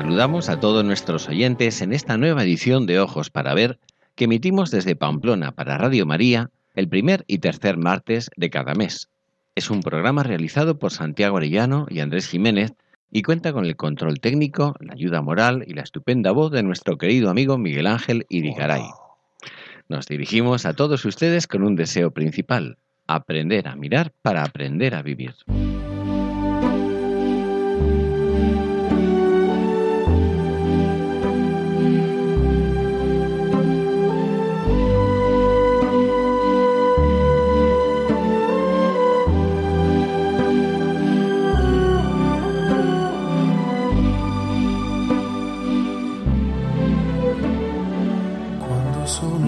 Saludamos a todos nuestros oyentes en esta nueva edición de Ojos para Ver que emitimos desde Pamplona para Radio María el primer y tercer martes de cada mes. Es un programa realizado por Santiago Arellano y Andrés Jiménez y cuenta con el control técnico, la ayuda moral y la estupenda voz de nuestro querido amigo Miguel Ángel Irigaray. Nos dirigimos a todos ustedes con un deseo principal, aprender a mirar para aprender a vivir.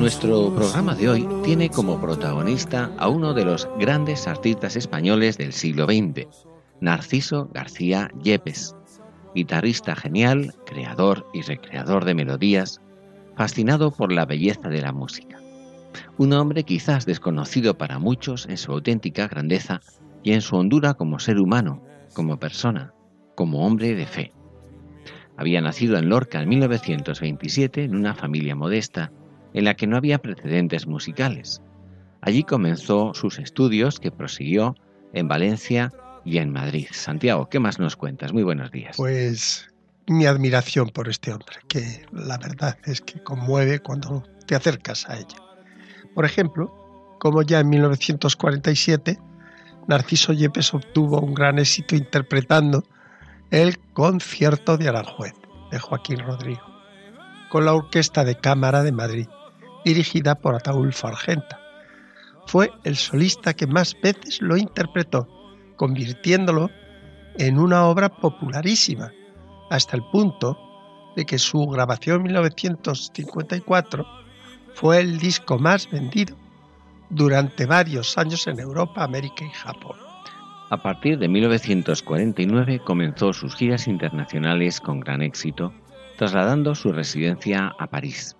Nuestro programa de hoy tiene como protagonista a uno de los grandes artistas españoles del siglo XX, Narciso García Yepes, guitarrista genial, creador y recreador de melodías, fascinado por la belleza de la música. Un hombre quizás desconocido para muchos en su auténtica grandeza y en su hondura como ser humano, como persona, como hombre de fe. Había nacido en Lorca en 1927 en una familia modesta en la que no había precedentes musicales. Allí comenzó sus estudios que prosiguió en Valencia y en Madrid. Santiago, ¿qué más nos cuentas? Muy buenos días. Pues mi admiración por este hombre, que la verdad es que conmueve cuando te acercas a ella. Por ejemplo, como ya en 1947, Narciso Yepes obtuvo un gran éxito interpretando el concierto de Aranjuez de Joaquín Rodrigo, con la Orquesta de Cámara de Madrid dirigida por Ataulfo Argenta. Fue el solista que más veces lo interpretó, convirtiéndolo en una obra popularísima, hasta el punto de que su grabación en 1954 fue el disco más vendido durante varios años en Europa, América y Japón. A partir de 1949 comenzó sus giras internacionales con gran éxito, trasladando su residencia a París.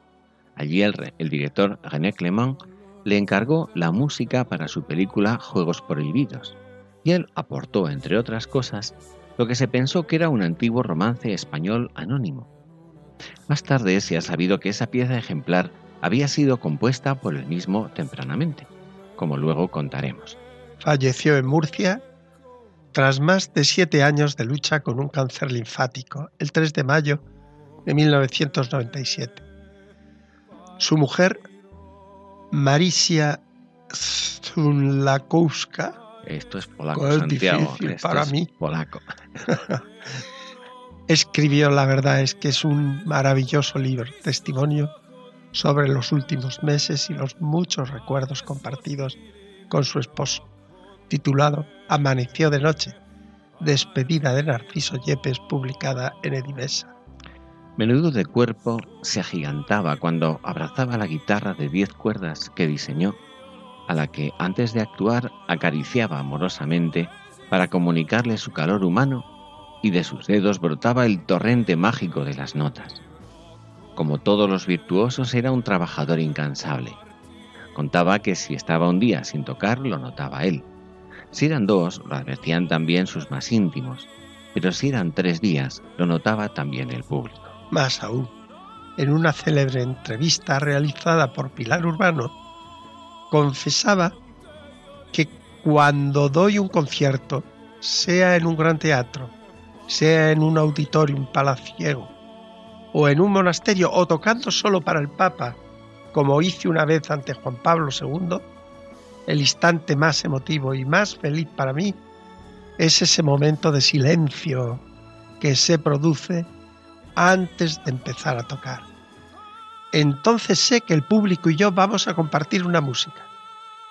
Allí el, director René Clément le encargó la música para su película Juegos Prohibidos, y él aportó, entre otras cosas, lo que se pensó que era un antiguo romance español anónimo. Más tarde se ha sabido que esa pieza ejemplar había sido compuesta por él mismo tempranamente, como luego contaremos. Falleció en Murcia tras más de siete años de lucha con un cáncer linfático, el 3 de mayo de 1997. Su mujer, Marisia Zunlakowska, esto es polaco, Santiago. para mí. Polaco. Escribió, la verdad es que es un maravilloso libro, testimonio sobre los últimos meses y los muchos recuerdos compartidos con su esposo, titulado Amaneció de noche, despedida de Narciso Yepes, publicada en Edimesa. Menudo de cuerpo se agigantaba cuando abrazaba la guitarra de diez cuerdas que diseñó, a la que antes de actuar acariciaba amorosamente para comunicarle su calor humano y de sus dedos brotaba el torrente mágico de las notas. Como todos los virtuosos era un trabajador incansable. Contaba que si estaba un día sin tocar lo notaba él. Si eran dos, lo advertían también sus más íntimos, pero si eran tres días, lo notaba también el público. Más aún, en una célebre entrevista realizada por Pilar Urbano, confesaba que cuando doy un concierto, sea en un gran teatro, sea en un auditorium palaciego, o en un monasterio, o tocando solo para el Papa, como hice una vez ante Juan Pablo II, el instante más emotivo y más feliz para mí es ese momento de silencio que se produce antes de empezar a tocar. Entonces sé que el público y yo vamos a compartir una música,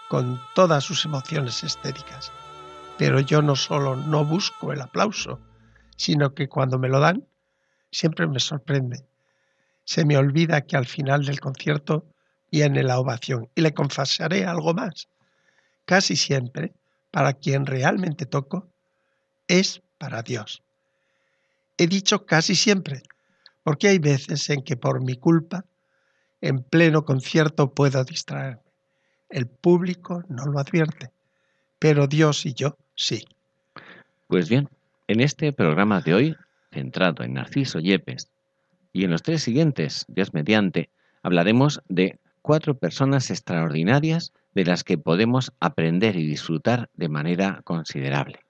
con todas sus emociones estéticas, Pero yo no solo no busco el aplauso, sino que cuando me lo dan, siempre me sorprende. Se me olvida que al final del concierto viene la ovación. Y le confesaré algo más. Casi siempre, para quien realmente toco, es para Dios. He dicho casi siempre, porque hay veces en que por mi culpa, en pleno concierto puedo distraerme. El público no lo advierte, pero Dios y yo sí. Pues bien, en este programa de hoy, centrado en Narciso Yepes, y en los tres siguientes, Dios mediante, hablaremos de cuatro personas extraordinarias de las que podemos aprender y disfrutar de manera considerable.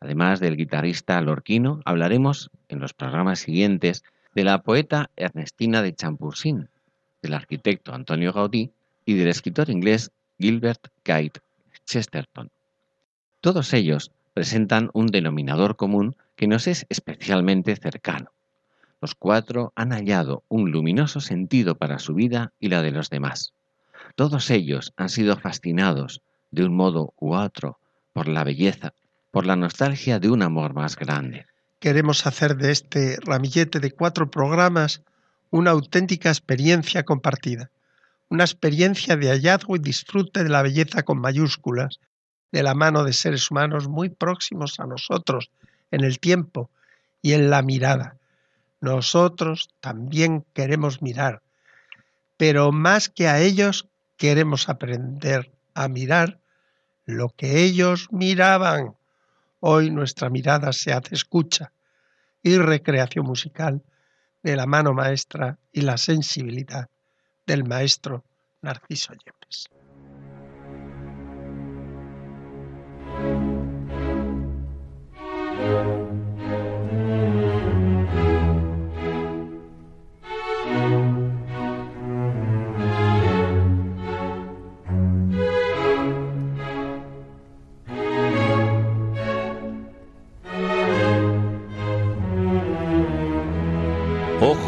Además del guitarrista lorquino, hablaremos en los programas siguientes de la poeta Ernestina de Champursin, del arquitecto Antonio Gaudí y del escritor inglés Gilbert Kite Chesterton. Todos ellos presentan un denominador común que nos es especialmente cercano. Los cuatro han hallado un luminoso sentido para su vida y la de los demás. Todos ellos han sido fascinados, de un modo u otro, por la belleza, por la nostalgia de un amor más grande. Queremos hacer de este ramillete de cuatro programas una auténtica experiencia compartida, una experiencia de hallazgo y disfrute de la belleza con mayúsculas, de la mano de seres humanos muy próximos a nosotros en el tiempo y en la mirada, nosotros también queremos mirar, pero más que a ellos queremos aprender a mirar lo que ellos miraban. Hoy nuestra mirada se hace escucha y recreación musical de la mano maestra y la sensibilidad del maestro Narciso Yepes.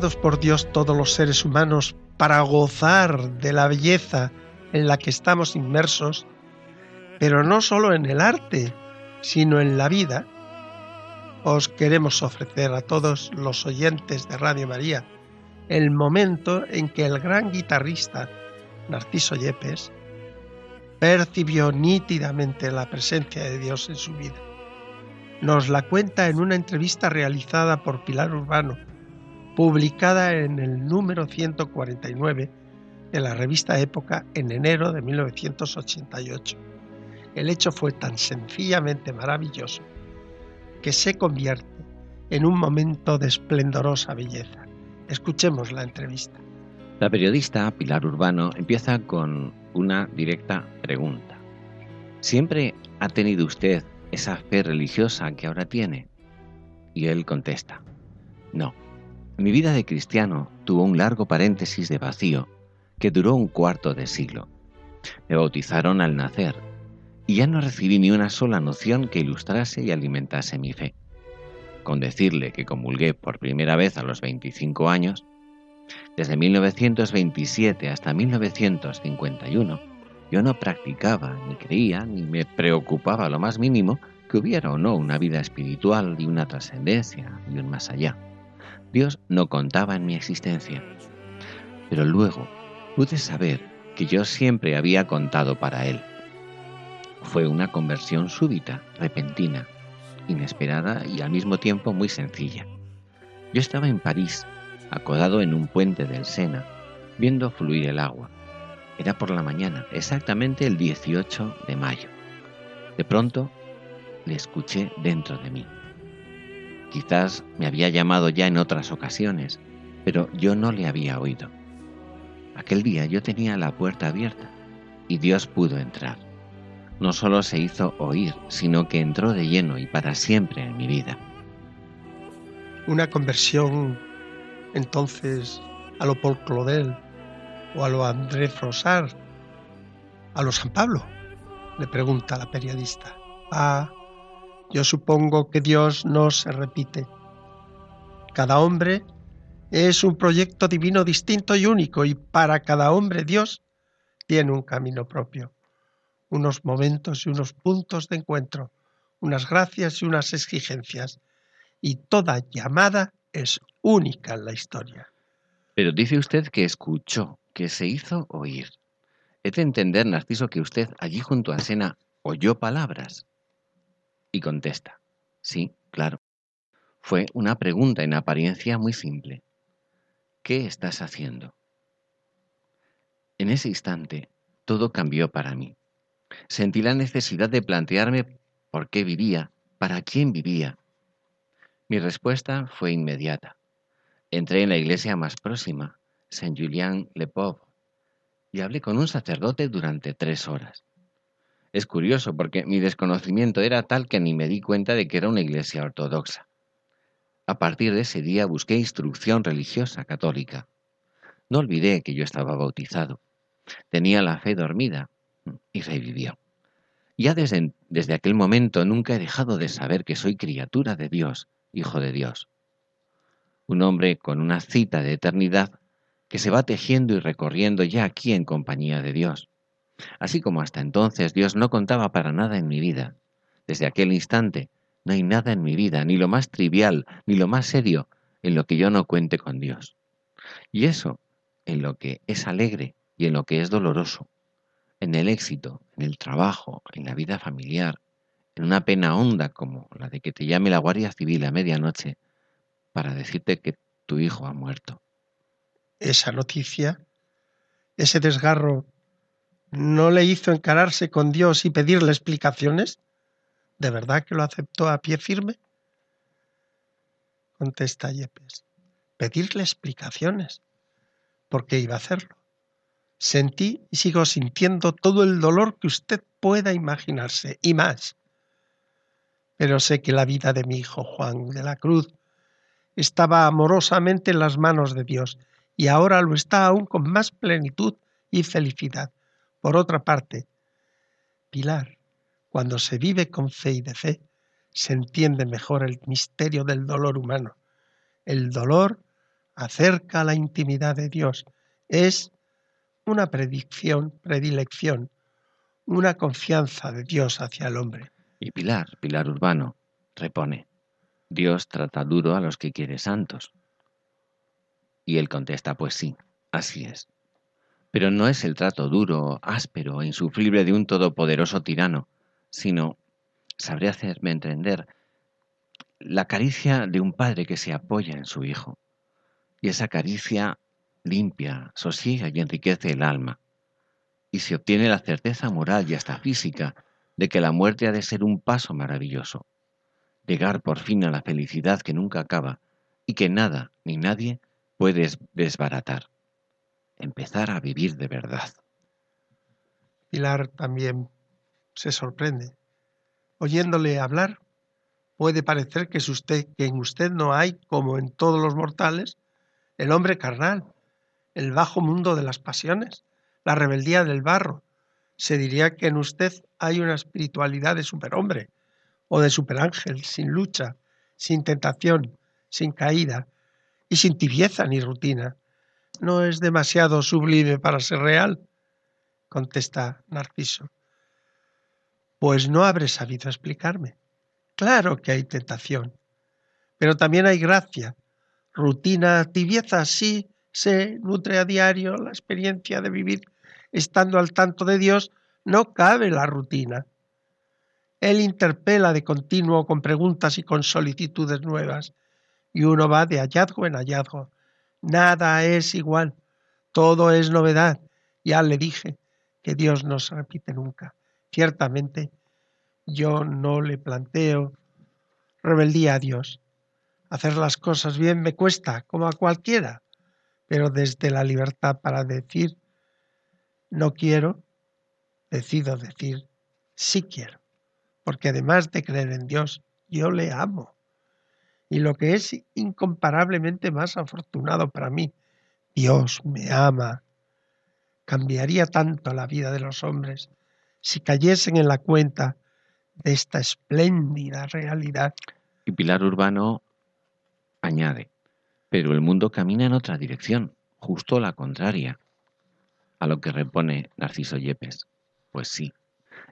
Por Dios todos los seres humanos para gozar de la belleza en la que estamos inmersos, pero no solo en el arte, sino en la vida, os queremos ofrecer a todos los oyentes de Radio María el momento en que el gran guitarrista Narciso Yepes percibió nítidamente la presencia de Dios en su vida. Nos la cuenta en una entrevista realizada por Pilar Urbano publicada en el número 149 de la revista Época en enero de 1988. El hecho fue tan sencillamente maravilloso que se convierte en un momento de esplendorosa belleza. Escuchemos la entrevista. La periodista Pilar Urbano empieza con una directa pregunta. ¿Siempre ha tenido usted esa fe religiosa que ahora tiene? Y él contesta, no, mi vida de cristiano tuvo un largo paréntesis de vacío que duró un cuarto de siglo. Me bautizaron al nacer y ya no recibí ni una sola noción que ilustrase y alimentase mi fe. Con decirle que comulgué por primera vez a los 25 años, desde 1927 hasta 1951, yo no practicaba, ni creía, ni me preocupaba lo más mínimo que hubiera o no una vida espiritual y una trascendencia y un más allá. Dios no contaba en mi existencia. Pero luego pude saber que yo siempre había contado para Él. Fue una conversión súbita, repentina, inesperada y al mismo tiempo muy sencilla. Yo estaba en París, acodado en un puente del Sena, viendo fluir el agua. Era por la mañana, exactamente el 18 de mayo. De pronto le escuché dentro de mí. Quizás me había llamado ya en otras ocasiones, pero yo no le había oído. Aquel día yo tenía la puerta abierta y Dios pudo entrar. No solo se hizo oír, sino que entró de lleno y para siempre en mi vida. Una conversión entonces a lo Paul Claudel o a lo André Frossard, a lo San Pablo, le pregunta la periodista. Ah, yo supongo que Dios no se repite. Cada hombre es un proyecto divino distinto y único y para cada hombre Dios tiene un camino propio, unos momentos y unos puntos de encuentro, unas gracias y unas exigencias, y toda llamada es única en la historia. Pero dice usted que escuchó, que se hizo oír. He de entender, Narciso, que usted allí junto a Sena oyó palabras. Y contesta, sí, claro. Fue una pregunta en apariencia muy simple. ¿Qué estás haciendo? En ese instante, todo cambió para mí. Sentí la necesidad de plantearme por qué vivía, para quién vivía. Mi respuesta fue inmediata. Entré en la iglesia más próxima, Saint Julien Le Pauvre, y hablé con un sacerdote durante tres horas. Es curioso porque mi desconocimiento era tal que ni me di cuenta de que era una iglesia ortodoxa. A partir de ese día busqué instrucción religiosa católica. No olvidé que yo estaba bautizado. Tenía la fe dormida y revivió. Ya desde, desde aquel momento nunca he dejado de saber que soy criatura de Dios, hijo de Dios. Un hombre con una cita de eternidad que se va tejiendo y recorriendo ya aquí en compañía de Dios. Así como hasta entonces Dios no contaba para nada en mi vida, desde aquel instante no hay nada en mi vida, ni lo más trivial, ni lo más serio, en lo que yo no cuente con Dios. Y eso, en lo que es alegre y en lo que es doloroso, en el éxito, en el trabajo, en la vida familiar, en una pena honda como la de que te llame la Guardia Civil a medianoche para decirte que tu hijo ha muerto. Esa noticia, ese desgarro, no le hizo encararse con Dios y pedirle explicaciones? ¿De verdad que lo aceptó a pie firme? Contesta Yepes. Pedirle explicaciones. ¿Por qué iba a hacerlo? Sentí y sigo sintiendo todo el dolor que usted pueda imaginarse y más. Pero sé que la vida de mi hijo Juan de la Cruz estaba amorosamente en las manos de Dios y ahora lo está aún con más plenitud y felicidad. Por otra parte, Pilar, cuando se vive con fe y de fe, se entiende mejor el misterio del dolor humano. El dolor acerca a la intimidad de Dios. Es una predicción, predilección, una confianza de Dios hacia el hombre. Y Pilar, Pilar Urbano, repone, Dios trata duro a los que quiere santos. Y él contesta, pues sí, así es. Pero no es el trato duro, áspero e insufrible de un todopoderoso tirano, sino, sabré hacerme entender, la caricia de un padre que se apoya en su hijo. Y esa caricia limpia, sosiega y enriquece el alma. Y se obtiene la certeza moral y hasta física de que la muerte ha de ser un paso maravilloso. Llegar por fin a la felicidad que nunca acaba y que nada ni nadie puedes desbaratar, empezar a vivir de verdad. Pilar también se sorprende. Oyéndole hablar, puede parecer que, es usted, que en usted no hay, como en todos los mortales, el hombre carnal, el bajo mundo de las pasiones, la rebeldía del barro. Se diría que en usted hay una espiritualidad de superhombre o de superángel, sin lucha, sin tentación, sin caída, y sin tibieza ni rutina. ¿No es demasiado sublime para ser real? contesta Narciso. Pues no habré sabido explicarme. Claro que hay tentación, pero también hay gracia. Rutina, tibieza, sí, se nutre a diario la experiencia de vivir estando al tanto de Dios, no cabe la rutina. Él interpela de continuo con preguntas y con solicitudes nuevas y uno va de hallazgo en hallazgo. Nada es igual, todo es novedad, Ya le dije que Dios no se repite nunca. Ciertamente, yo no le planteo rebeldía a Dios. Hacer las cosas bien me cuesta, como a cualquiera, pero desde la libertad para decir no quiero, decido decir sí quiero, porque además de creer en Dios, yo le amo. Y lo que es incomparablemente más afortunado para mí, Dios me ama. Cambiaría tanto la vida de los hombres si cayesen en la cuenta de esta espléndida realidad. Y Pilar Urbano añade, pero el mundo camina en otra dirección, justo la contraria. A lo que repone Narciso Yepes. Pues sí,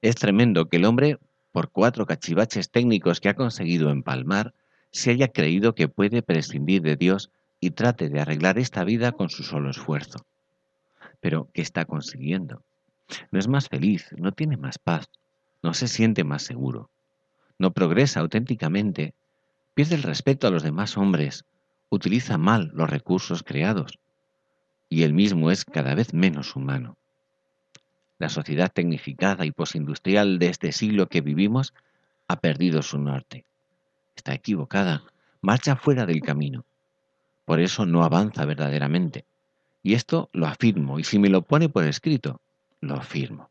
es tremendo que el hombre, por cuatro cachivaches técnicos que ha conseguido empalmar, se haya creído que puede prescindir de Dios y trate de arreglar esta vida con su solo esfuerzo. Pero, ¿qué está consiguiendo? No es más feliz, no tiene más paz, no se siente más seguro, no progresa auténticamente, pierde el respeto a los demás hombres, utiliza mal los recursos creados, y él mismo es cada vez menos humano. La sociedad tecnificada y posindustrial de este siglo que vivimos ha perdido su norte. Está equivocada, marcha fuera del camino. Por eso no avanza verdaderamente. Y esto lo afirmo, y si me lo pone por escrito, lo afirmo.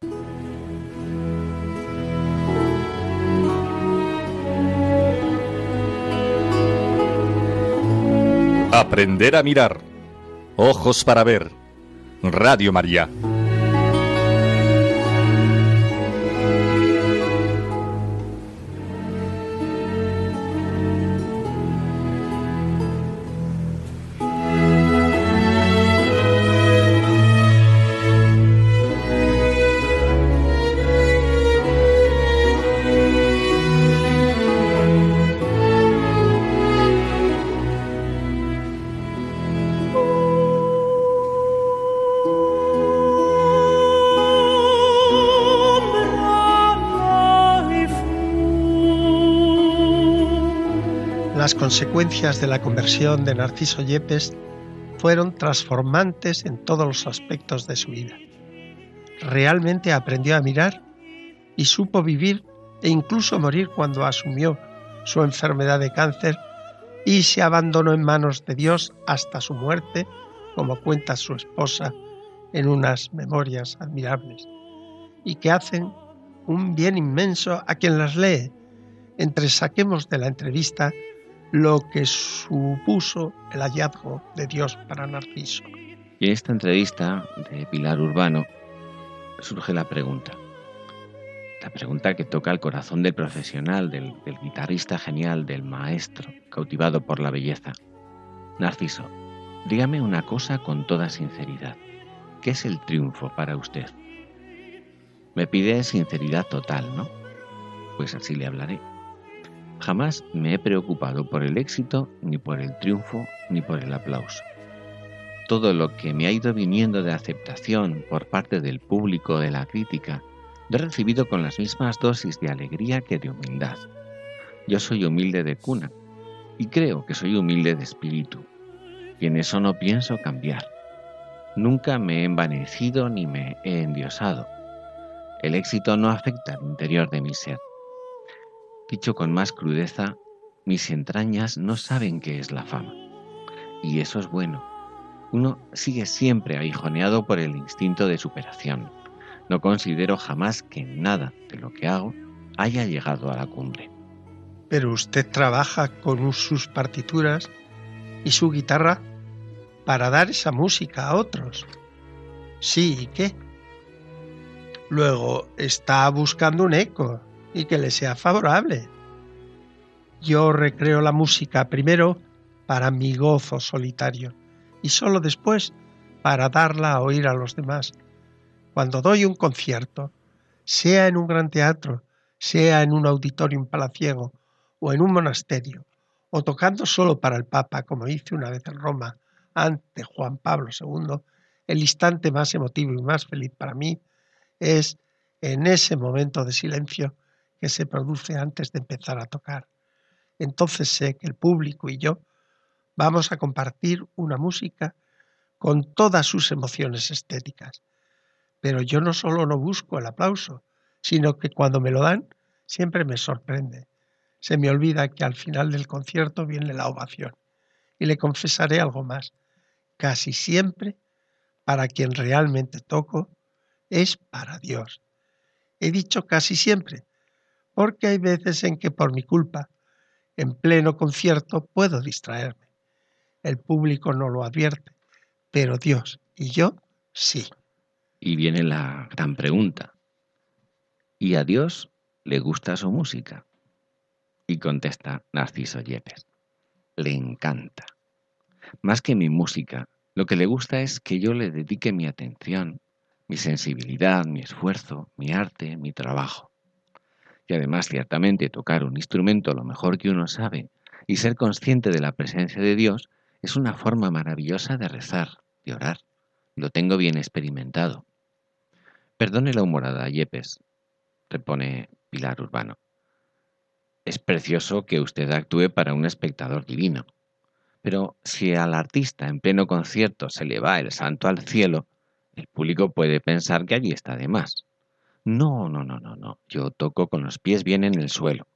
Aprender a mirar. Ojos para ver. Radio María. Consecuencias de la conversión de Narciso Yepes fueron transformantes en todos los aspectos de su vida. Realmente aprendió a mirar y supo vivir e incluso morir cuando asumió su enfermedad de cáncer y se abandonó en manos de Dios hasta su muerte, como cuenta su esposa en unas memorias admirables, y que hacen un bien inmenso a quien las lee. Entre saquemos de la entrevista lo que supuso el hallazgo de Dios para Narciso. Y en esta entrevista de Pilar Urbano surge la pregunta. La pregunta que toca el corazón del profesional, del, del guitarrista genial, del maestro, cautivado por la belleza. Narciso, dígame una cosa con toda sinceridad. ¿Qué es el triunfo para usted? Me pide sinceridad total, ¿no? Pues así le hablaré. Jamás me he preocupado por el éxito, ni por el triunfo, ni por el aplauso. Todo lo que me ha ido viniendo de aceptación por parte del público de la crítica, lo he recibido con las mismas dosis de alegría que de humildad. Yo soy humilde de cuna y creo que soy humilde de espíritu, y en eso no pienso cambiar. Nunca me he envanecido ni me he endiosado. El éxito no afecta al interior de mi ser. Dicho con más crudeza, mis entrañas no saben qué es la fama. Y eso es bueno. Uno sigue siempre aguijoneado por el instinto de superación. No considero jamás que nada de lo que hago haya llegado a la cumbre. Pero usted trabaja con sus partituras y su guitarra para dar esa música a otros. Sí, ¿y qué? Luego está buscando un eco, y que le sea favorable. Yo recreo la música primero para mi gozo solitario y solo después para darla a oír a los demás. Cuando doy un concierto, sea en un gran teatro, sea en un auditorium palaciego o en un monasterio, o tocando solo para el Papa, como hice una vez en Roma ante Juan Pablo II, el instante más emotivo y más feliz para mí es en ese momento de silencio que se produce antes de empezar a tocar. Entonces sé que el público y yo vamos a compartir una música con todas sus emociones estéticas. Pero yo no solo no busco el aplauso, sino que cuando me lo dan, siempre me sorprende. Se me olvida que al final del concierto viene la ovación. Y le confesaré algo más. Casi siempre, para quien realmente toco, es para Dios. He dicho casi siempre, porque hay veces en que por mi culpa, en pleno concierto, puedo distraerme. El público no lo advierte, pero Dios y yo sí. Y viene la gran pregunta. ¿Y a Dios le gusta su música? Y contesta Narciso Yepes. Le encanta. Más que mi música, lo que le gusta es que yo le dedique mi atención, mi sensibilidad, mi esfuerzo, mi arte, mi trabajo. Y además, ciertamente, tocar un instrumento lo mejor que uno sabe y ser consciente de la presencia de Dios es una forma maravillosa de rezar, de orar. Lo tengo bien experimentado. Perdone la humorada, Yepes, repone Pilar Urbano. Es precioso que usted actúe para un espectador divino. Pero si al artista en pleno concierto se le va el santo al cielo, el público puede pensar que allí está de más. No, no, no, no, no. Yo toco con los pies bien en el suelo.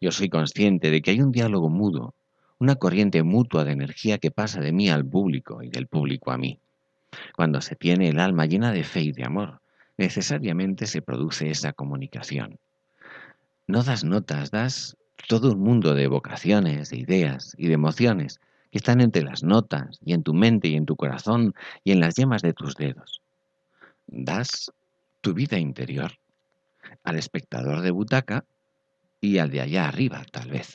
Yo soy consciente de que hay un diálogo mudo, una corriente mutua de energía que pasa de mí al público y del público a mí. Cuando se tiene el alma llena de fe y de amor, necesariamente se produce esa comunicación. No das notas, das todo un mundo de vocaciones, de ideas y de emociones que están entre las notas y en tu mente y en tu corazón y en las yemas de tus dedos. Das tu vida interior al espectador de butaca y al de allá arriba, tal vez.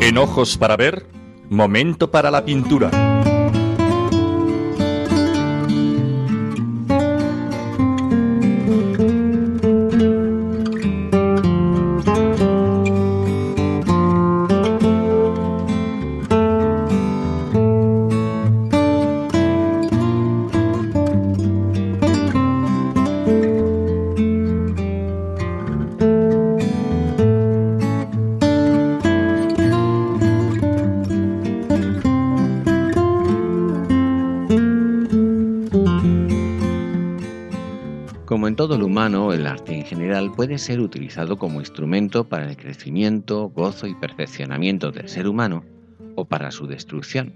En ojos para ver, momento para la pintura. Todo lo humano, el arte en general puede ser utilizado como instrumento para el crecimiento, gozo y perfeccionamiento del ser humano o para su destrucción.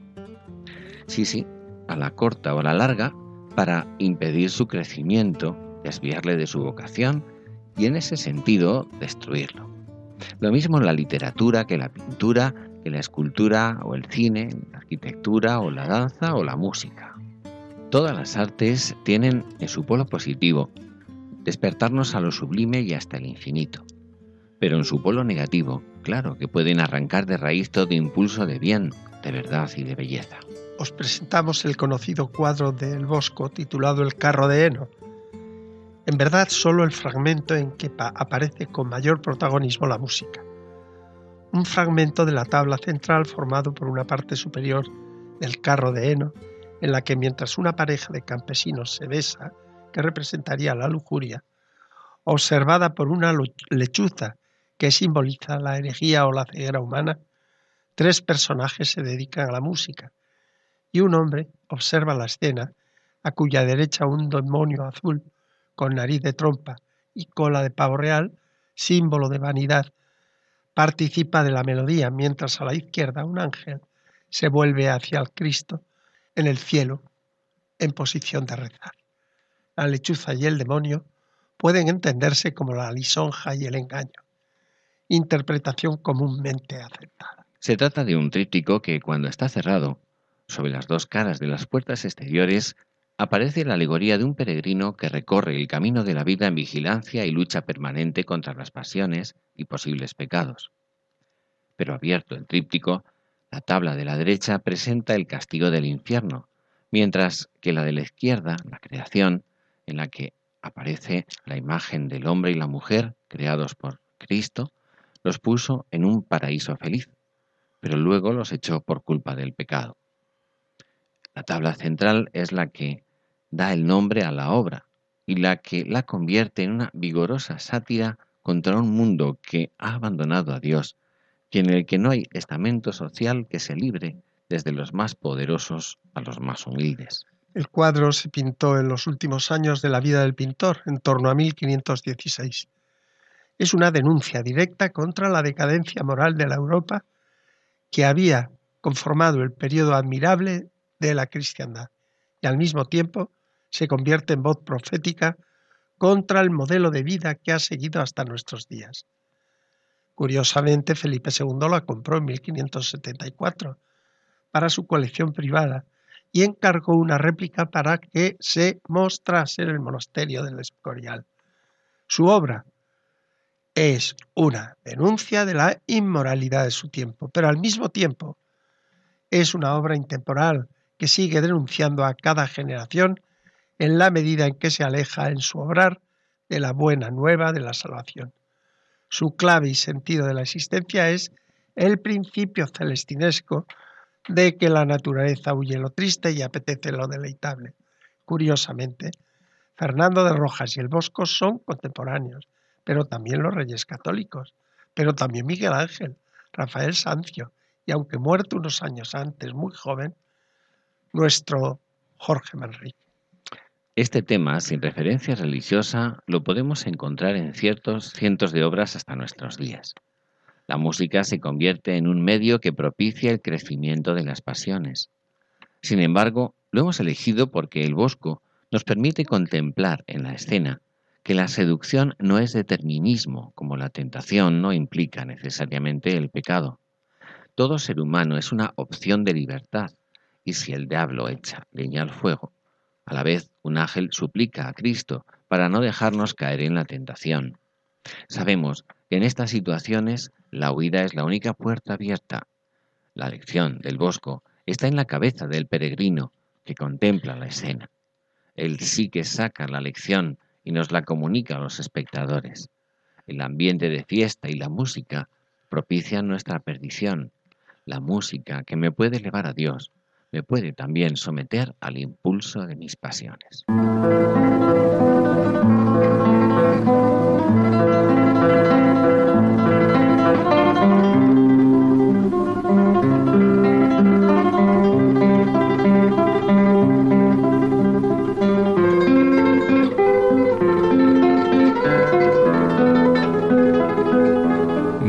Sí, sí, a la corta o a la larga, para impedir su crecimiento, desviarle de su vocación y en ese sentido destruirlo. Lo mismo en la literatura que la pintura, que la escultura o el cine, la arquitectura o la danza o la música. Todas las artes tienen en su polo positivo despertarnos a lo sublime y hasta el infinito. Pero en su polo negativo, claro que pueden arrancar de raíz todo impulso de bien, de verdad y de belleza. Os presentamos el conocido cuadro del Bosco titulado El carro de heno. En verdad, solo el fragmento en que aparece con mayor protagonismo la música. Un fragmento de la tabla central formado por una parte superior del carro de heno, en la que mientras una pareja de campesinos se besa, que representaría la lujuria, observada por una lechuza que simboliza la herejía o la ceguera humana, tres personajes se dedican a la música y un hombre observa la escena a cuya derecha un demonio azul con nariz de trompa y cola de pavo real, símbolo de vanidad, participa de la melodía, mientras a la izquierda un ángel se vuelve hacia el Cristo en el cielo en posición de rezar la lechuza y el demonio pueden entenderse como la lisonja y el engaño, interpretación comúnmente aceptada. Se trata de un tríptico que cuando está cerrado, sobre las dos caras de las puertas exteriores, aparece la alegoría de un peregrino que recorre el camino de la vida en vigilancia y lucha permanente contra las pasiones y posibles pecados. Pero abierto el tríptico, la tabla de la derecha presenta el castigo del infierno, mientras que la de la izquierda, la creación, en la que aparece la imagen del hombre y la mujer creados por Cristo, los puso en un paraíso feliz, pero luego los echó por culpa del pecado. La tabla central es la que da el nombre a la obra y la que la convierte en una vigorosa sátira contra un mundo que ha abandonado a Dios y en el que no hay estamento social que se libre desde los más poderosos a los más humildes. El cuadro se pintó en los últimos años de la vida del pintor, en torno a 1516. Es una denuncia directa contra la decadencia moral de la Europa que había conformado el periodo admirable de la cristiandad y al mismo tiempo se convierte en voz profética contra el modelo de vida que ha seguido hasta nuestros días. Curiosamente, Felipe II la compró en 1574 para su colección privada y encargó una réplica para que se mostrase en el monasterio del Escorial. Su obra es una denuncia de la inmoralidad de su tiempo, pero al mismo tiempo es una obra intemporal que sigue denunciando a cada generación en la medida en que se aleja en su obrar de la buena nueva de la salvación. Su clave y sentido de la existencia es el principio celestinesco de que la naturaleza huye lo triste y apetece lo deleitable. Curiosamente, Fernando de Rojas y el Bosco son contemporáneos, pero también los reyes católicos, pero también Miguel Ángel, Rafael Sancio, y aunque muerto unos años antes, muy joven, nuestro Jorge Manrique. Este tema, sin referencia religiosa, lo podemos encontrar en ciertos cientos de obras hasta nuestros días. La música se convierte en un medio que propicia el crecimiento de las pasiones. Sin embargo, lo hemos elegido porque el Bosco nos permite contemplar en la escena que la seducción no es determinismo, como la tentación no implica necesariamente el pecado. Todo ser humano es una opción de libertad, y si el diablo echa leña al fuego, a la vez, un ángel suplica a Cristo para no dejarnos caer en la tentación. Sabemos en estas situaciones la huida es la única puerta abierta. La lección del bosco está en la cabeza del peregrino que contempla la escena. Él sí que saca la lección y nos la comunica a los espectadores. El ambiente de fiesta y la música propician nuestra perdición. La música que me puede elevar a Dios me puede también someter al impulso de mis pasiones.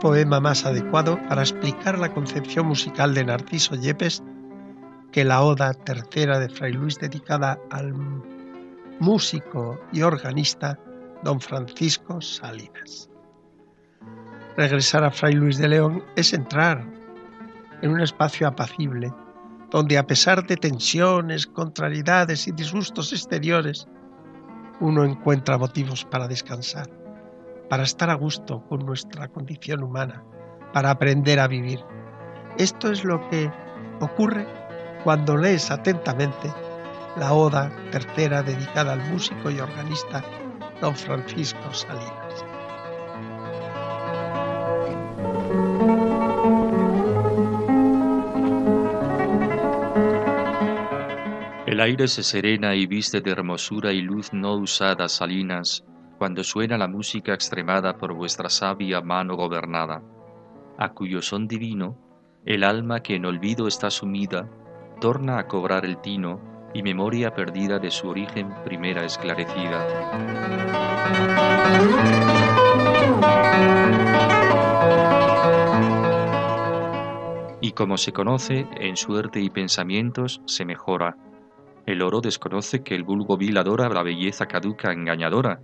Poema más adecuado para explicar la concepción musical de Narciso Yepes que la Oda tercera de Fray Luis dedicada al músico y organista don Francisco Salinas. Regresar a Fray Luis de León es entrar en un espacio apacible, donde a pesar de tensiones, contrariedades y disgustos exteriores, uno encuentra motivos para descansar para estar a gusto con nuestra condición humana, para aprender a vivir. Esto es lo que ocurre cuando lees atentamente la oda tercera dedicada al músico y organista don Francisco Salinas. El aire se serena y viste de hermosura y luz no usada Salinas, cuando suena la música extremada por vuestra sabia mano gobernada, a cuyo son divino, el alma que en olvido está sumida, torna a cobrar el tino y memoria perdida de su origen primera esclarecida. Y como se conoce, en suerte y pensamientos se mejora. El oro desconoce que el vulgo vil adora la belleza caduca engañadora,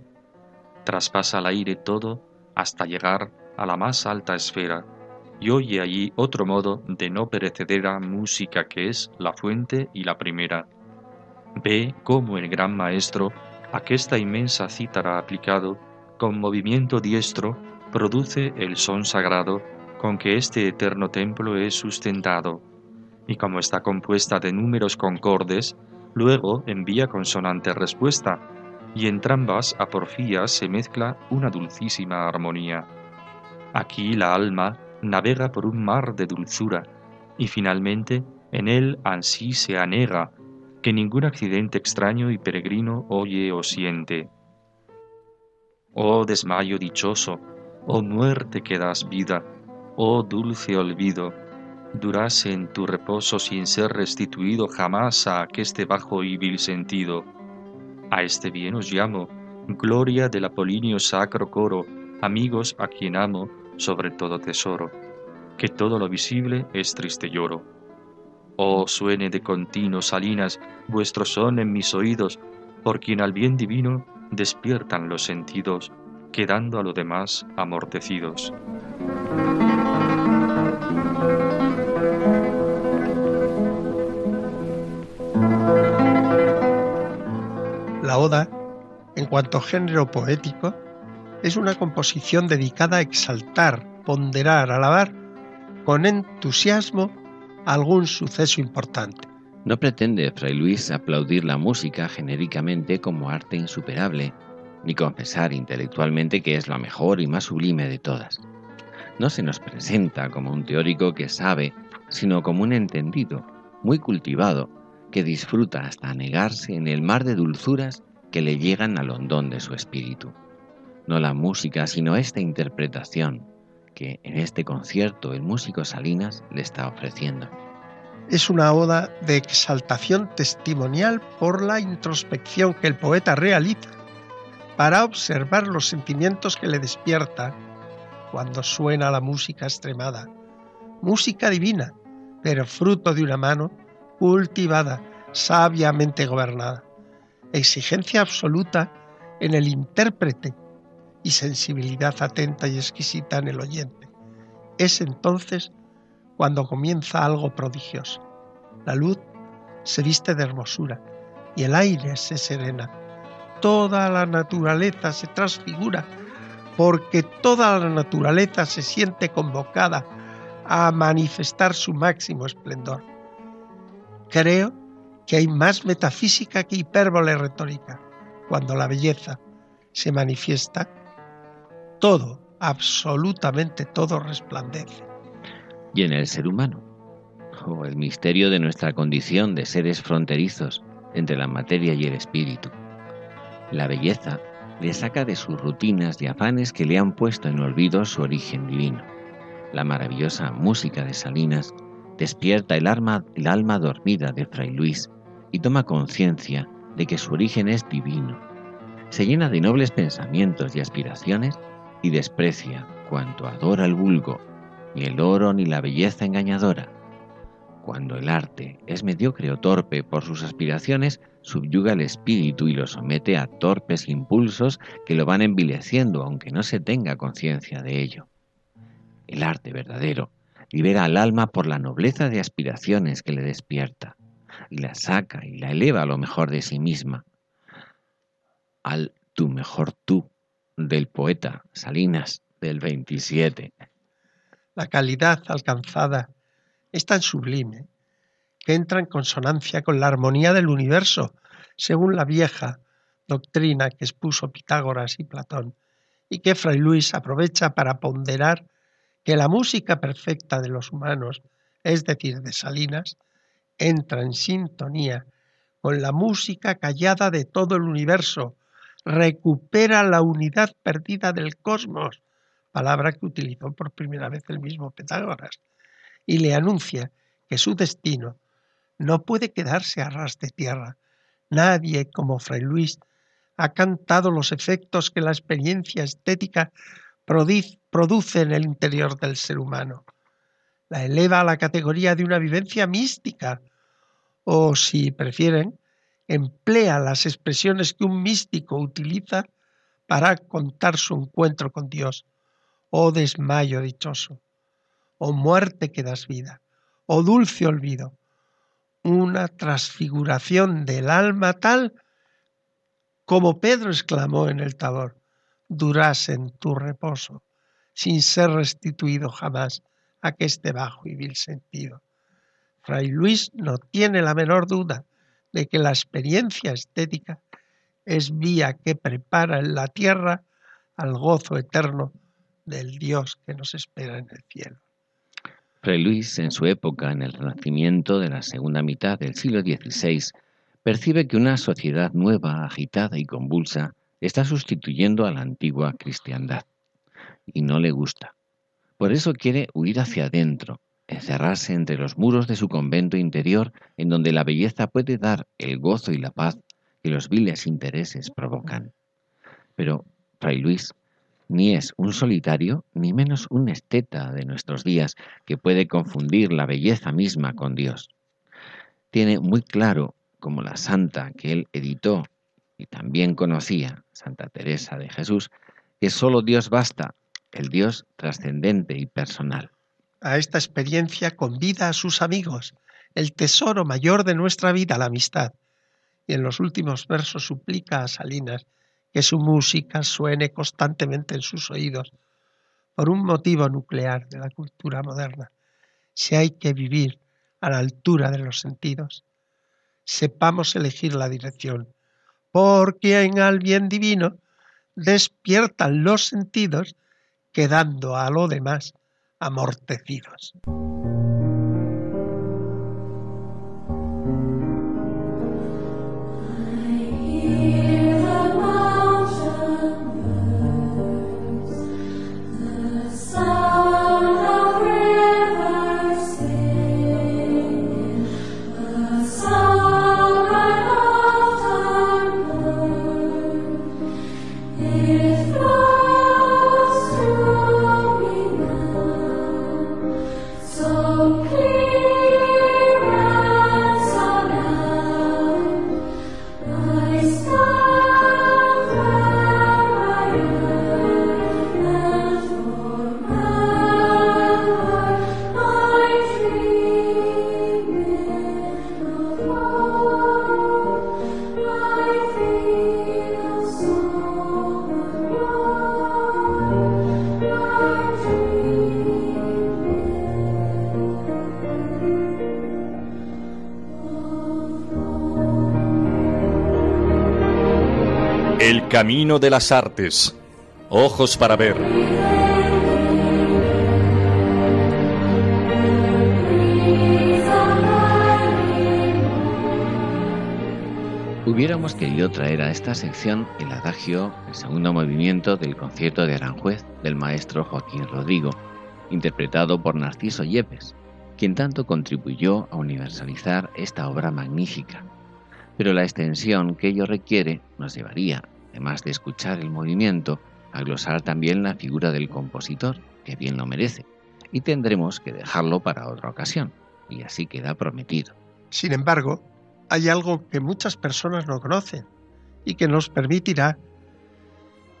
traspasa al aire todo hasta llegar a la más alta esfera, y oye allí otro modo de no perecedera música que es la fuente y la primera. Ve cómo el gran maestro Aquesta inmensa cítara aplicado, con movimiento diestro, produce el son sagrado con que este eterno templo es sustentado, y como está compuesta de números concordes, luego envía consonante respuesta, y entre ambas aporfías se mezcla una dulcísima armonía. Aquí la alma navega por un mar de dulzura, y finalmente en él ansí se anega, que ningún accidente extraño y peregrino oye o siente. Oh desmayo dichoso, oh muerte que das vida, oh dulce olvido, durase en tu reposo sin ser restituido jamás a aqueste bajo y vil sentido. A este bien os llamo, gloria del apolíneo sacro coro, amigos a quien amo sobre todo tesoro, que todo lo visible es triste lloro. Oh suene de continuo salinas vuestro son en mis oídos, por quien al bien divino despiertan los sentidos, quedando a lo demás amortecidos. La oda, en cuanto género poético, es una composición dedicada a exaltar, ponderar, alabar con entusiasmo algún suceso importante. No pretende Fray Luis aplaudir la música genéricamente como arte insuperable, ni confesar intelectualmente que es la mejor y más sublime de todas. No se nos presenta como un teórico que sabe, sino como un entendido, muy cultivado, que disfruta hasta anegarse en el mar de dulzuras que le llegan al hondón de su espíritu. No la música, sino esta interpretación que en este concierto el músico Salinas le está ofreciendo. Es una oda de exaltación testimonial por la introspección que el poeta realiza para observar los sentimientos que le despierta cuando suena la música extremada, música divina, pero fruto de una mano cultivada, sabiamente gobernada. Exigencia absoluta en el intérprete y sensibilidad atenta y exquisita en el oyente. Es entonces cuando comienza algo prodigioso. La luz se viste de hermosura y el aire se serena. Toda la naturaleza se transfigura porque toda la naturaleza se siente convocada a manifestar su máximo esplendor. Creo que hay más metafísica que hipérbole retórica. Cuando la belleza se manifiesta, todo, absolutamente todo resplandece. Y en el ser humano, o el misterio de nuestra condición de seres fronterizos entre la materia y el espíritu. La belleza le saca de sus rutinas y afanes que le han puesto en olvido su origen divino. La maravillosa música de Salinas despierta el alma, el alma dormida de Fray Luis y toma conciencia de que su origen es divino. Se llena de nobles pensamientos y aspiraciones y desprecia cuanto adora el vulgo, ni el oro ni la belleza engañadora. Cuando el arte es mediocre o torpe por sus aspiraciones, subyuga el espíritu y lo somete a torpes impulsos que lo van envileciendo aunque no se tenga conciencia de ello. El arte verdadero libera al alma por la nobleza de aspiraciones que le despierta, y la saca y la eleva a lo mejor de sí misma, al tu mejor tú del poeta Salinas del 27. La calidad alcanzada es tan sublime que entra en consonancia con la armonía del universo, según la vieja doctrina que expuso Pitágoras y Platón, y que Fray Luis aprovecha para ponderar que la música perfecta de los humanos, es decir, de Salinas, entra en sintonía con la música callada de todo el universo, recupera la unidad perdida del cosmos, palabra que utilizó por primera vez el mismo Pitágoras, y le anuncia que su destino no puede quedarse a ras de tierra. Nadie como Fray Luis ha cantado los efectos que la experiencia estética produce en el interior del ser humano. La eleva a la categoría de una vivencia mística, o si prefieren, emplea las expresiones que un místico utiliza para contar su encuentro con Dios. Oh desmayo dichoso, oh muerte que das vida, oh dulce olvido, una transfiguración del alma tal como Pedro exclamó en el Tabor, durás en tu reposo, sin ser restituido jamás a que este bajo y vil sentido. Fray Luis no tiene la menor duda de que la experiencia estética es vía que prepara en la tierra al gozo eterno del Dios que nos espera en el cielo. Fray Luis, en su época, en el Renacimiento de la segunda mitad del siglo XVI, percibe que una sociedad nueva, agitada y convulsa está sustituyendo a la antigua cristiandad. Y no le gusta. Por eso quiere huir hacia adentro, encerrarse entre los muros de su convento interior, en donde la belleza puede dar el gozo y la paz que los viles intereses provocan. Pero Fray Luis ni es un solitario, ni menos un esteta de nuestros días que puede confundir la belleza misma con Dios. Tiene muy claro, como la santa que él editó y también conocía, Santa Teresa de Jesús, que solo Dios basta, el Dios trascendente y personal. A esta experiencia convida a sus amigos, el tesoro mayor de nuestra vida, la amistad. Y en los últimos versos suplica a Salinas que su música suene constantemente en sus oídos, por un motivo nuclear de la cultura moderna. Si hay que vivir a la altura de los sentidos, sepamos elegir la dirección, porque en al bien divino despiertan los sentidos, quedando a lo demás amortecidos. Camino de las Artes. Ojos para ver. Hubiéramos querido traer a esta sección el adagio, el segundo movimiento del concierto de Aranjuez del maestro Joaquín Rodrigo, interpretado por Narciso Yepes, quien tanto contribuyó a universalizar esta obra magnífica. Pero la extensión que ello requiere nos llevaría además de escuchar el movimiento, a glosar también la figura del compositor, que bien lo merece, y tendremos que dejarlo para otra ocasión, y así queda prometido. Sin embargo, hay algo que muchas personas no conocen y que nos permitirá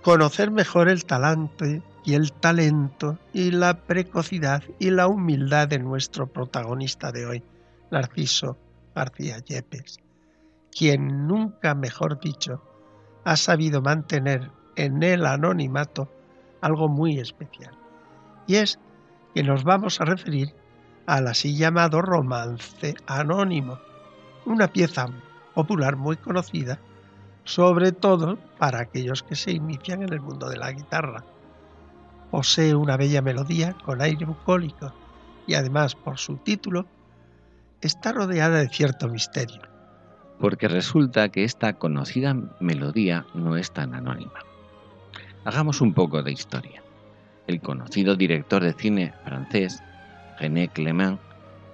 conocer mejor el talante y el talento y la precocidad y la humildad de nuestro protagonista de hoy, Narciso García Yepes, quien nunca mejor dicho ha sabido mantener en el anonimato algo muy especial. Y es que nos vamos a referir al así llamado romance anónimo, una pieza popular muy conocida, sobre todo para aquellos que se inician en el mundo de la guitarra. Posee una bella melodía con aire bucólico y además por su título está rodeada de cierto misterio porque resulta que esta conocida melodía no es tan anónima. Hagamos un poco de historia. El conocido director de cine francés, René Clément,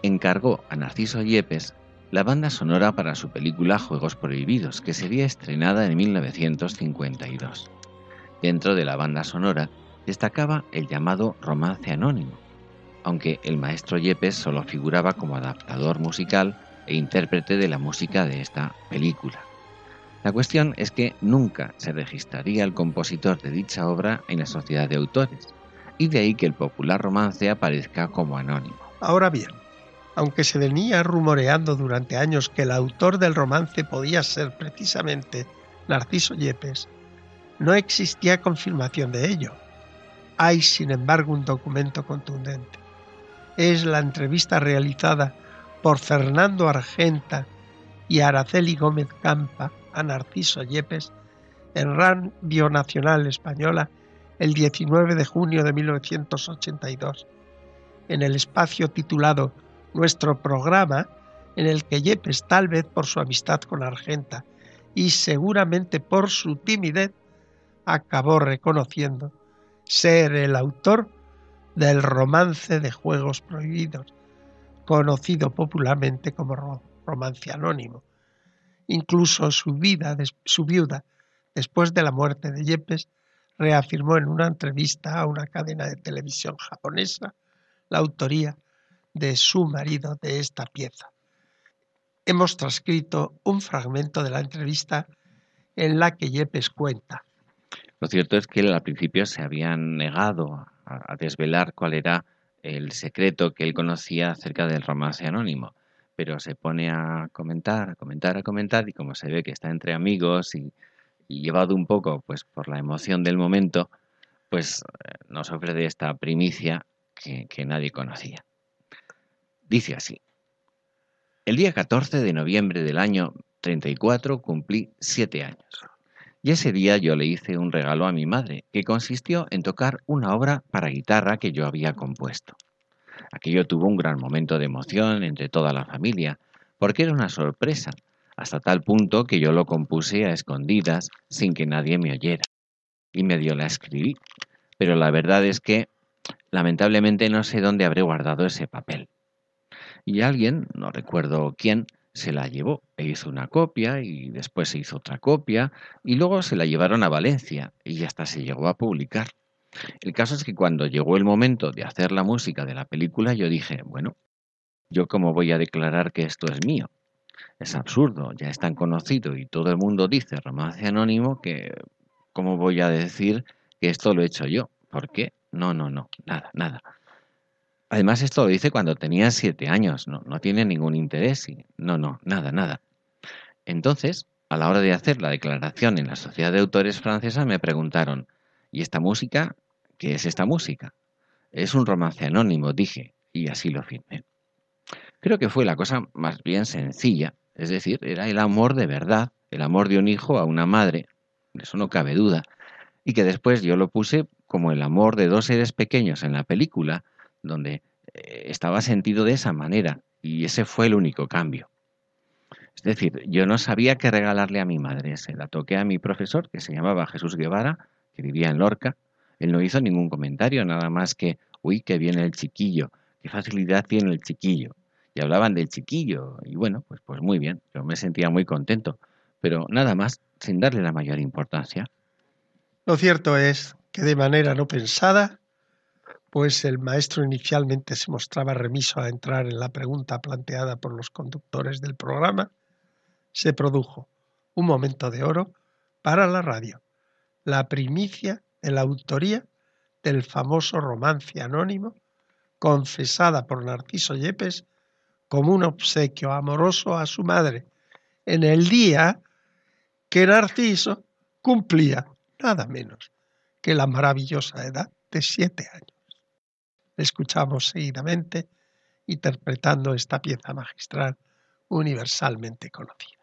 encargó a Narciso Yepes la banda sonora para su película Juegos Prohibidos, que sería estrenada en 1952. Dentro de la banda sonora destacaba el llamado romance anónimo, aunque el maestro Yepes solo figuraba como adaptador musical e intérprete de la música de esta película. La cuestión es que nunca se registraría el compositor de dicha obra en la sociedad de autores, y de ahí que el popular romance aparezca como anónimo. Ahora bien, aunque se venía rumoreando durante años que el autor del romance podía ser precisamente Narciso Yepes, no existía confirmación de ello. Hay, sin embargo, un documento contundente. Es la entrevista realizada por Fernando Argenta y Araceli Gómez Campa a Narciso Yepes en Radio Nacional Española el 19 de junio de 1982, en el espacio titulado Nuestro programa, en el que Yepes, tal vez por su amistad con Argenta y seguramente por su timidez, acabó reconociendo ser el autor del romance de Juegos Prohibidos, conocido popularmente como romance anónimo. Incluso su, vida, su viuda, después de la muerte de Yepes, reafirmó en una entrevista a una cadena de televisión japonesa la autoría de su marido de esta pieza. Hemos transcrito un fragmento de la entrevista en la que Yepes cuenta. Lo cierto es que él al principio se habían negado a, desvelar cuál era el secreto que él conocía acerca del romance anónimo, pero se pone a comentar, a comentar, a comentar y como se ve que está entre amigos y llevado un poco pues por la emoción del momento, pues eh, nos ofrece esta primicia que, que nadie conocía. Dice así, el día 14 de noviembre del año 34 cumplí siete años. Y ese día yo le hice un regalo a mi madre, que consistió en tocar una obra para guitarra que yo había compuesto. Aquello tuvo un gran momento de emoción entre toda la familia, porque era una sorpresa, hasta tal punto que yo lo compuse a escondidas sin que nadie me oyera. Y medio la escribí, pero la verdad es que lamentablemente no sé dónde habré guardado ese papel. Y alguien, no recuerdo quién, se la llevó e hizo una copia y después se hizo otra copia y luego se la llevaron a Valencia y hasta se llegó a publicar. El caso es que cuando llegó el momento de hacer la música de la película yo dije, bueno, yo cómo voy a declarar que esto es mío. Es absurdo, ya es tan conocido y todo el mundo dice romance anónimo que ¿cómo voy a decir que esto lo he hecho yo? ¿Por qué? No, no, no, nada, nada. Además esto lo dice cuando tenía siete años, no, no tiene ningún interés y no, no, nada, nada. Entonces, a la hora de hacer la declaración en la Sociedad de Autores Francesa me preguntaron, ¿y esta música? ¿Qué es esta música? Es un romance anónimo, dije, y así lo firmé. Creo que fue la cosa más bien sencilla, es decir, era el amor de verdad, el amor de un hijo a una madre, eso no cabe duda, y que después yo lo puse como el amor de dos seres pequeños en la película, donde eh, estaba sentido de esa manera, y ese fue el único cambio. Es decir, yo no sabía qué regalarle a mi madre, se la toqué a mi profesor, que se llamaba Jesús Guevara, que vivía en Lorca, él no hizo ningún comentario, nada más que, uy, qué viene el chiquillo, qué facilidad tiene el chiquillo y hablaban del chiquillo y bueno, pues, pues muy bien, yo me sentía muy contento, pero nada más, sin darle la mayor importancia. Lo cierto es que de manera no pensada, pues el maestro inicialmente se mostraba remiso a entrar en la pregunta planteada por los conductores del programa, se produjo un momento de oro para la radio, la primicia de la autoría del famoso romance anónimo confesada por Narciso Yepes como un obsequio amoroso a su madre en el día que Narciso cumplía nada menos que la maravillosa edad de siete años. Escuchamos seguidamente interpretando esta pieza magistral universalmente conocida.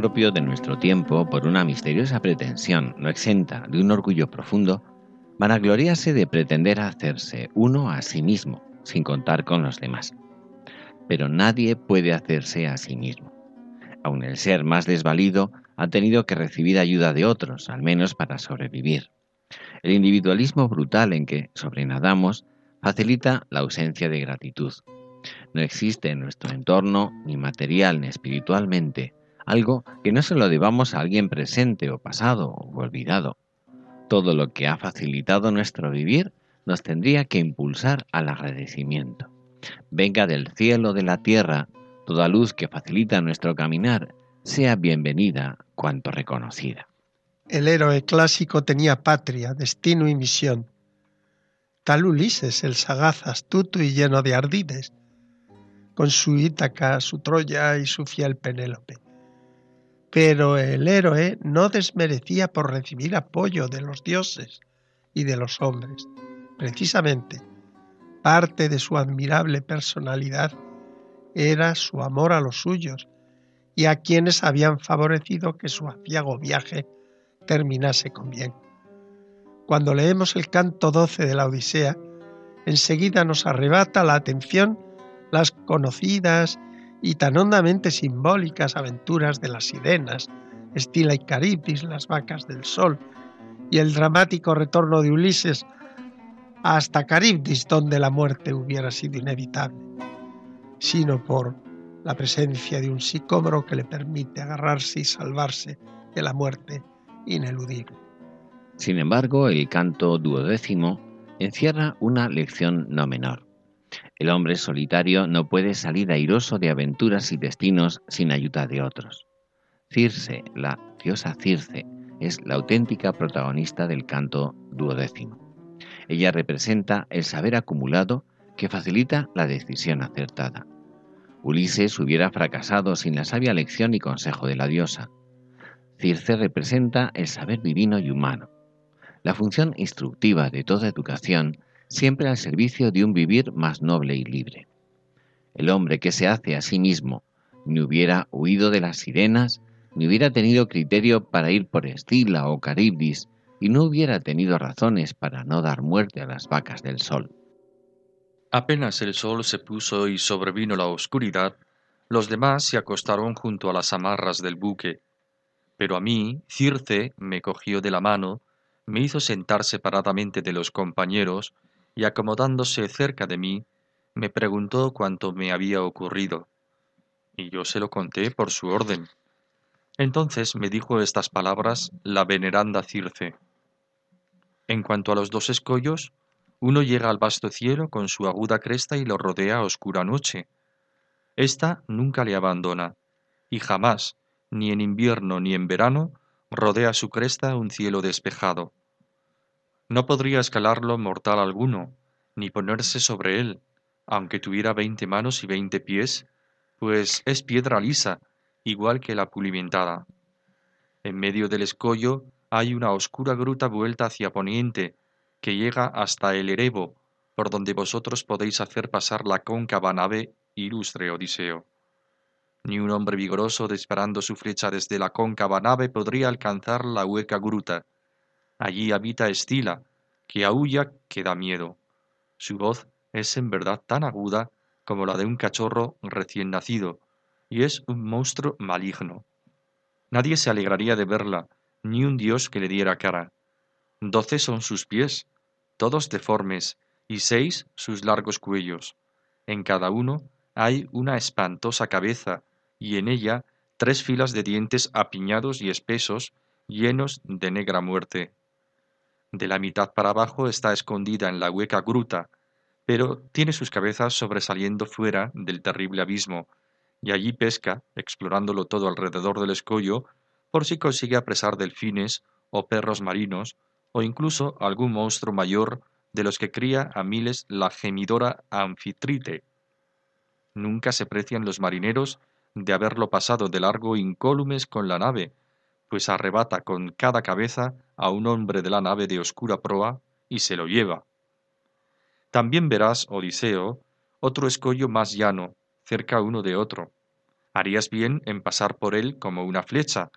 Propio de nuestro tiempo por una misteriosa pretensión no exenta de un orgullo profundo, vanagloriarse de pretender hacerse uno a sí mismo, sin contar con los demás. Pero nadie puede hacerse a sí mismo. Aun el ser más desvalido ha tenido que recibir ayuda de otros, al menos para sobrevivir. El individualismo brutal en que sobrenadamos facilita la ausencia de gratitud. No existe en nuestro entorno, ni material ni espiritualmente, algo que no se lo debamos a alguien presente o pasado o olvidado. Todo lo que ha facilitado nuestro vivir nos tendría que impulsar al agradecimiento. Venga del cielo, de la tierra, toda luz que facilita nuestro caminar, sea bienvenida cuanto reconocida. El héroe clásico tenía patria, destino y misión. Tal Ulises, el sagaz, astuto y lleno de ardides, con su Ítaca, su Troya y su fiel Penélope. Pero el héroe no desmerecía por recibir apoyo de los dioses y de los hombres. Precisamente, parte de su admirable personalidad era su amor a los suyos y a quienes habían favorecido que su aciago viaje terminase con bien. Cuando leemos el canto 12 de la Odisea, enseguida nos arrebata la atención las conocidas y tan hondamente simbólicas aventuras de las sirenas, Estila y Caribdis, las vacas del sol, y el dramático retorno de Ulises hasta Caribdis, donde la muerte hubiera sido inevitable, sino por la presencia de un sicómoro que le permite agarrarse y salvarse de la muerte ineludible. Sin embargo, el canto duodécimo encierra una lección no menor. El hombre solitario no puede salir airoso de aventuras y destinos sin ayuda de otros. Circe, la diosa Circe, es la auténtica protagonista del canto duodécimo. Ella representa el saber acumulado que facilita la decisión acertada. Ulises hubiera fracasado sin la sabia lección y consejo de la diosa. Circe representa el saber divino y humano. La función instructiva de toda educación siempre al servicio de un vivir más noble y libre. El hombre que se hace a sí mismo ni hubiera huido de las sirenas, ni hubiera tenido criterio para ir por Estila o Caribdis, y no hubiera tenido razones para no dar muerte a las vacas del sol. Apenas el sol se puso y sobrevino la oscuridad, los demás se acostaron junto a las amarras del buque. Pero a mí, Circe me cogió de la mano, me hizo sentar separadamente de los compañeros, y acomodándose cerca de mí, me preguntó cuánto me había ocurrido, y yo se lo conté por su orden. Entonces me dijo estas palabras la veneranda Circe. En cuanto a los dos escollos, uno llega al vasto cielo con su aguda cresta y lo rodea a oscura noche. Esta nunca le abandona, y jamás, ni en invierno ni en verano, rodea su cresta un cielo despejado. No podría escalarlo mortal alguno, ni ponerse sobre él, aunque tuviera veinte manos y veinte pies, pues es piedra lisa, igual que la pulimentada. En medio del escollo hay una oscura gruta vuelta hacia poniente, que llega hasta el Erebo, por donde vosotros podéis hacer pasar la cóncava nave, ilustre Odiseo. Ni un hombre vigoroso disparando su flecha desde la cóncava nave podría alcanzar la hueca gruta, Allí habita Estila, que aúlla que da miedo. Su voz es en verdad tan aguda como la de un cachorro recién nacido, y es un monstruo maligno. Nadie se alegraría de verla, ni un dios que le diera cara. Doce son sus pies, todos deformes, y seis sus largos cuellos. En cada uno hay una espantosa cabeza, y en ella tres filas de dientes apiñados y espesos, llenos de negra muerte. De la mitad para abajo está escondida en la hueca gruta, pero tiene sus cabezas sobresaliendo fuera del terrible abismo, y allí pesca, explorándolo todo alrededor del escollo, por si consigue apresar delfines o perros marinos, o incluso algún monstruo mayor de los que cría a miles la gemidora anfitrite. Nunca se precian los marineros de haberlo pasado de largo incólumes con la nave, pues arrebata con cada cabeza a un hombre de la nave de oscura proa y se lo lleva. También verás, Odiseo, otro escollo más llano, cerca uno de otro. Harías bien en pasar por él como una flecha.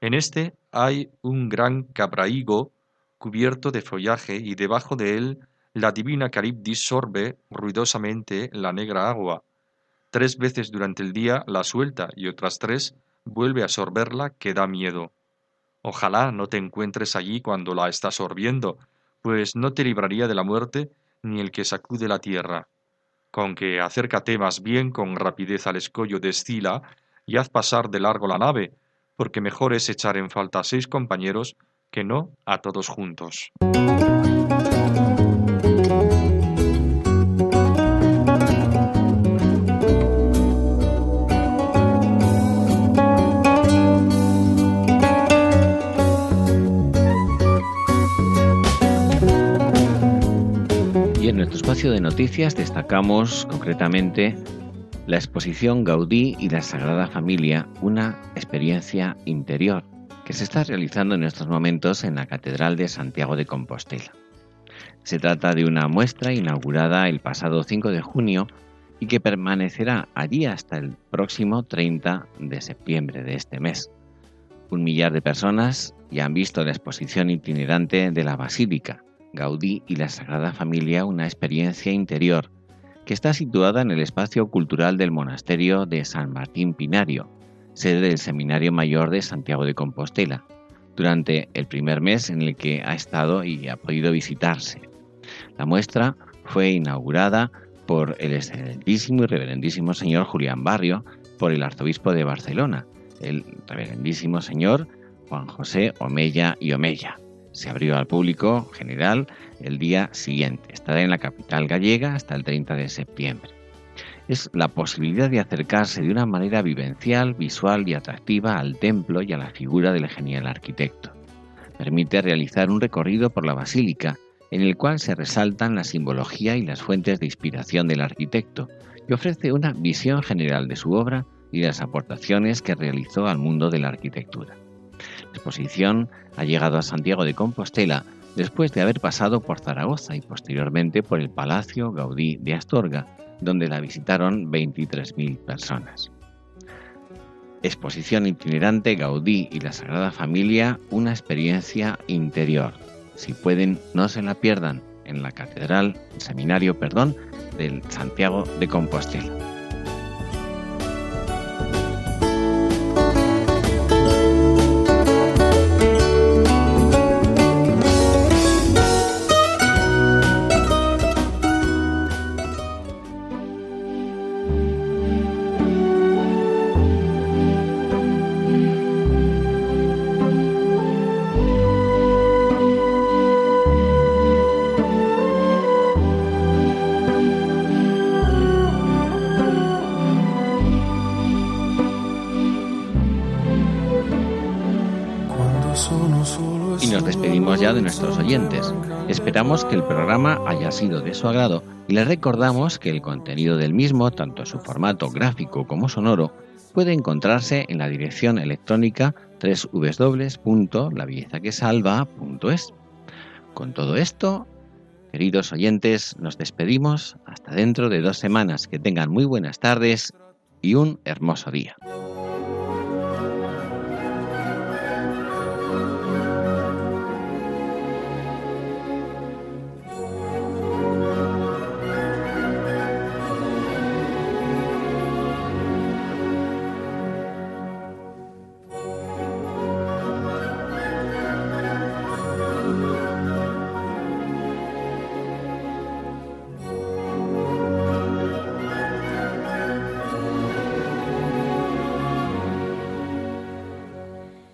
En este hay un gran cabrahigo cubierto de follaje y debajo de él la divina Caribdis sorbe ruidosamente la negra agua. Tres veces durante el día la suelta y otras tres vuelve a sorberla que da miedo. Ojalá no te encuentres allí cuando la está sorbiendo, pues no te libraría de la muerte ni el que sacude la tierra. Con que acércate más bien con rapidez al escollo de Escila y haz pasar de largo la nave, porque mejor es echar en falta a seis compañeros que no a todos juntos. Nuestro espacio de noticias destacamos concretamente la exposición Gaudí y la Sagrada Familia, una experiencia interior, que se está realizando en estos momentos en la Catedral de Santiago de Compostela. Se trata de una muestra inaugurada el pasado 5 de junio y que permanecerá allí hasta el próximo 30 de septiembre de este mes. Un millar de personas ya han visto la exposición itinerante de la Basílica, Gaudí y la Sagrada Familia una experiencia interior que está situada en el espacio cultural del monasterio de San Martín Pinario, sede del Seminario Mayor de Santiago de Compostela, durante el primer mes en el que ha estado y ha podido visitarse. La muestra fue inaugurada por el excelentísimo y reverendísimo señor Julián Barrio, por el arzobispo de Barcelona, el reverendísimo señor Juan José Omella y Omella se abrió al público general el día siguiente. Estará en la capital gallega hasta el 30 de septiembre. Es la posibilidad de acercarse de una manera vivencial, visual y atractiva al templo y a la figura del genial arquitecto. Permite realizar un recorrido por la basílica en el cual se resaltan la simbología y las fuentes de inspiración del arquitecto y ofrece una visión general de su obra y las aportaciones que realizó al mundo de la arquitectura. La exposición ha llegado a Santiago de Compostela después de haber pasado por Zaragoza y posteriormente por el Palacio Gaudí de Astorga, donde la visitaron 23.000 personas. Exposición itinerante Gaudí y la Sagrada Familia, una experiencia interior. Si pueden, no se la pierdan en la Catedral, el Seminario, perdón, del Santiago de Compostela. Nuestros oyentes. Esperamos que el programa haya sido de su agrado y les recordamos que el contenido del mismo, tanto su formato gráfico como sonoro, puede encontrarse en la dirección electrónica www.labiezaquesalva.es. Con todo esto, queridos oyentes, nos despedimos hasta dentro de dos semanas. Que tengan muy buenas tardes y un hermoso día.